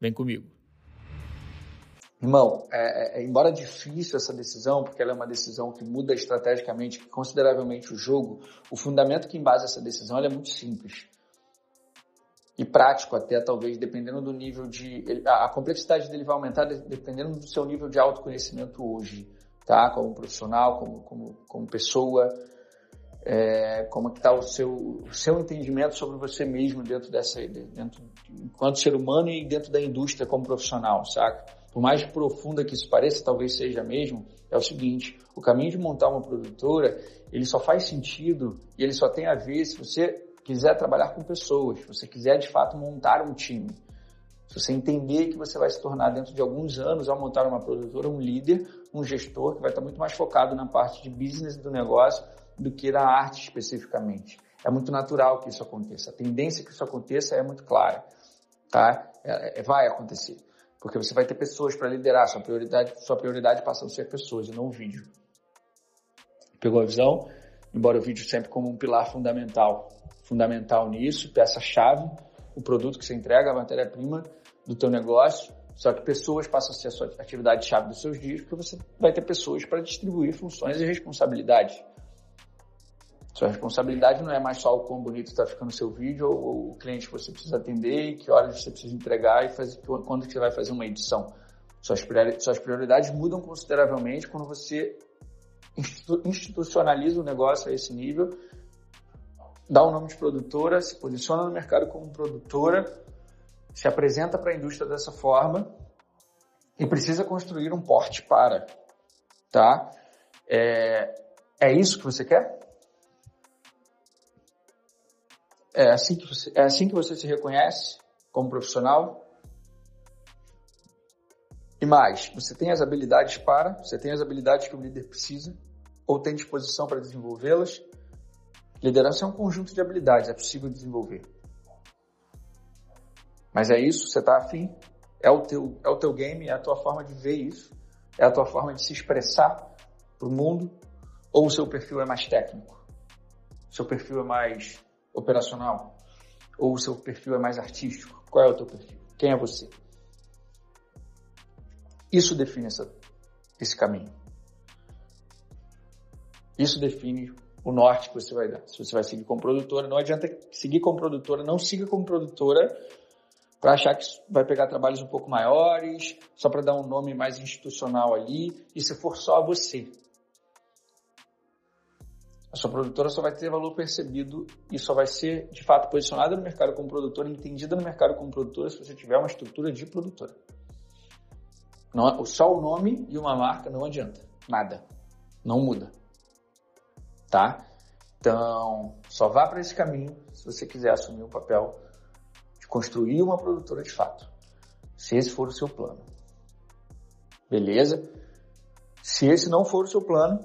Vem comigo. Irmão, é, é, embora difícil essa decisão, porque ela é uma decisão que muda estrategicamente consideravelmente o jogo, o fundamento que embasa essa decisão é muito simples. E prático até, talvez, dependendo do nível de... A complexidade dele vai aumentar dependendo do seu nível de autoconhecimento hoje, tá? Como profissional, como, como, como pessoa, é, como está o seu, seu entendimento sobre você mesmo dentro dessa, dentro, enquanto ser humano e dentro da indústria como profissional, saca? Por mais profunda que isso pareça, talvez seja mesmo, é o seguinte, o caminho de montar uma produtora, ele só faz sentido e ele só tem a ver se você quiser trabalhar com pessoas, se você quiser de fato montar um time. Se você entender que você vai se tornar dentro de alguns anos ao montar uma produtora, um líder, um gestor que vai estar muito mais focado na parte de business do negócio do que na arte especificamente. É muito natural que isso aconteça. A tendência que isso aconteça é muito clara, tá? É, é, vai acontecer, porque você vai ter pessoas para liderar. Sua prioridade, sua prioridade passa a ser pessoas e não o vídeo. Pegou a visão? Embora o vídeo sempre como um pilar fundamental, fundamental nisso, peça-chave, o produto que você entrega, a matéria-prima do teu negócio. Só que pessoas passam a ser a sua atividade-chave dos seus dias, porque você vai ter pessoas para distribuir funções e responsabilidades. Sua responsabilidade não é mais só o quão bonito está ficando o seu vídeo ou o cliente que você precisa atender e que horas você precisa entregar e fazer, quando que você vai fazer uma edição. Suas prioridades mudam consideravelmente quando você institucionaliza o negócio a esse nível, dá o nome de produtora, se posiciona no mercado como produtora, se apresenta para a indústria dessa forma e precisa construir um porte para, tá? É, é isso que você quer? É assim que você, é assim que você se reconhece como profissional? E mais, você tem as habilidades para, você tem as habilidades que o líder precisa ou tem disposição para desenvolvê-las? Liderança é um conjunto de habilidades, é possível desenvolver. Mas é isso, você está afim? É o, teu, é o teu game, é a tua forma de ver isso? É a tua forma de se expressar para o mundo? Ou o seu perfil é mais técnico? Seu perfil é mais operacional? Ou o seu perfil é mais artístico? Qual é o teu perfil? Quem é você? Isso define essa, esse caminho. Isso define o norte que você vai dar. Se você vai seguir como produtora, não adianta seguir como produtora, não siga como produtora para achar que vai pegar trabalhos um pouco maiores, só para dar um nome mais institucional ali, e se for só você. Sua produtora só vai ter valor percebido e só vai ser, de fato, posicionada no mercado como produtora, entendida no mercado como produtora, se você tiver uma estrutura de produtora. Não, só o nome e uma marca não adianta. Nada. Não muda. Tá? Então, só vá para esse caminho se você quiser assumir o papel de construir uma produtora de fato. Se esse for o seu plano. Beleza? Se esse não for o seu plano,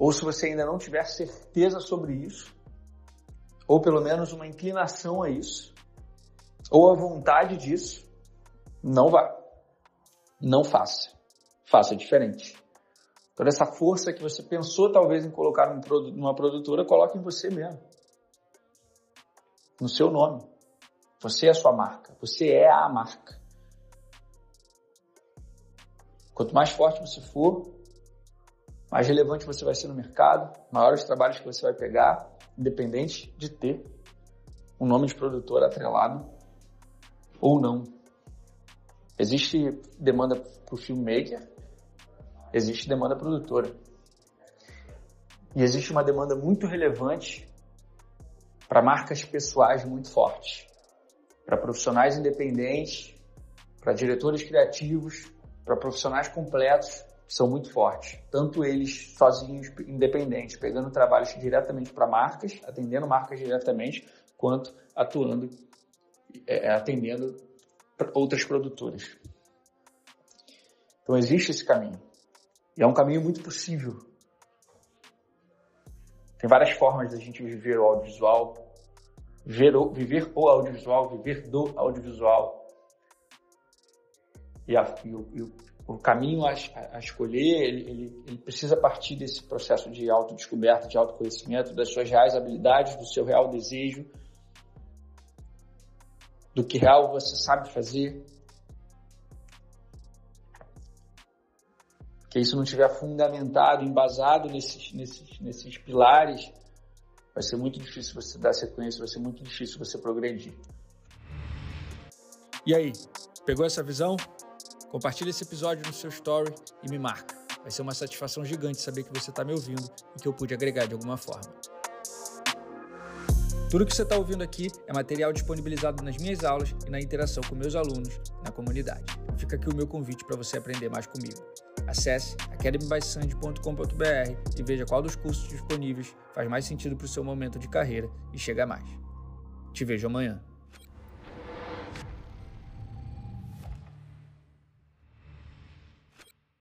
ou se você ainda não tiver certeza sobre isso, ou pelo menos uma inclinação a isso, ou a vontade disso, não vá. Não faça. Faça diferente. Toda essa força que você pensou talvez em colocar numa produtora, coloque em você mesmo. No seu nome. Você é a sua marca. Você é a marca. Quanto mais forte você for, mais relevante você vai ser no mercado, maiores trabalhos que você vai pegar, independente de ter um nome de produtor atrelado ou não. Existe demanda para o filmmaker, existe demanda produtora. E existe uma demanda muito relevante para marcas pessoais muito fortes, para profissionais independentes, para diretores criativos, para profissionais completos são muito fortes. Tanto eles sozinhos, independentes, pegando trabalhos diretamente para marcas, atendendo marcas diretamente, quanto atuando, é, é, atendendo outras produtoras. Então existe esse caminho. E é um caminho muito possível. Tem várias formas da gente viver o audiovisual, viver o, viver o audiovisual, viver do audiovisual. E, a, e, o, e o, caminho a, a escolher, ele, ele, ele, precisa partir desse processo de autodescoberta, de autoconhecimento, das suas reais habilidades, do seu real desejo, do que real você sabe fazer. Que isso não estiver fundamentado, embasado nesses, nesses, nesses pilares, vai ser muito difícil você dar sequência, vai ser muito difícil você progredir. E aí, pegou essa visão? Compartilhe esse episódio no seu story e me marca. Vai ser uma satisfação gigante saber que você está me ouvindo e que eu pude agregar de alguma forma. Tudo que você está ouvindo aqui é material disponibilizado nas minhas aulas e na interação com meus alunos na comunidade. Fica aqui o meu convite para você aprender mais comigo. Acesse academybysand.com.br e veja qual dos cursos disponíveis faz mais sentido para o seu momento de carreira e chega mais. Te vejo amanhã.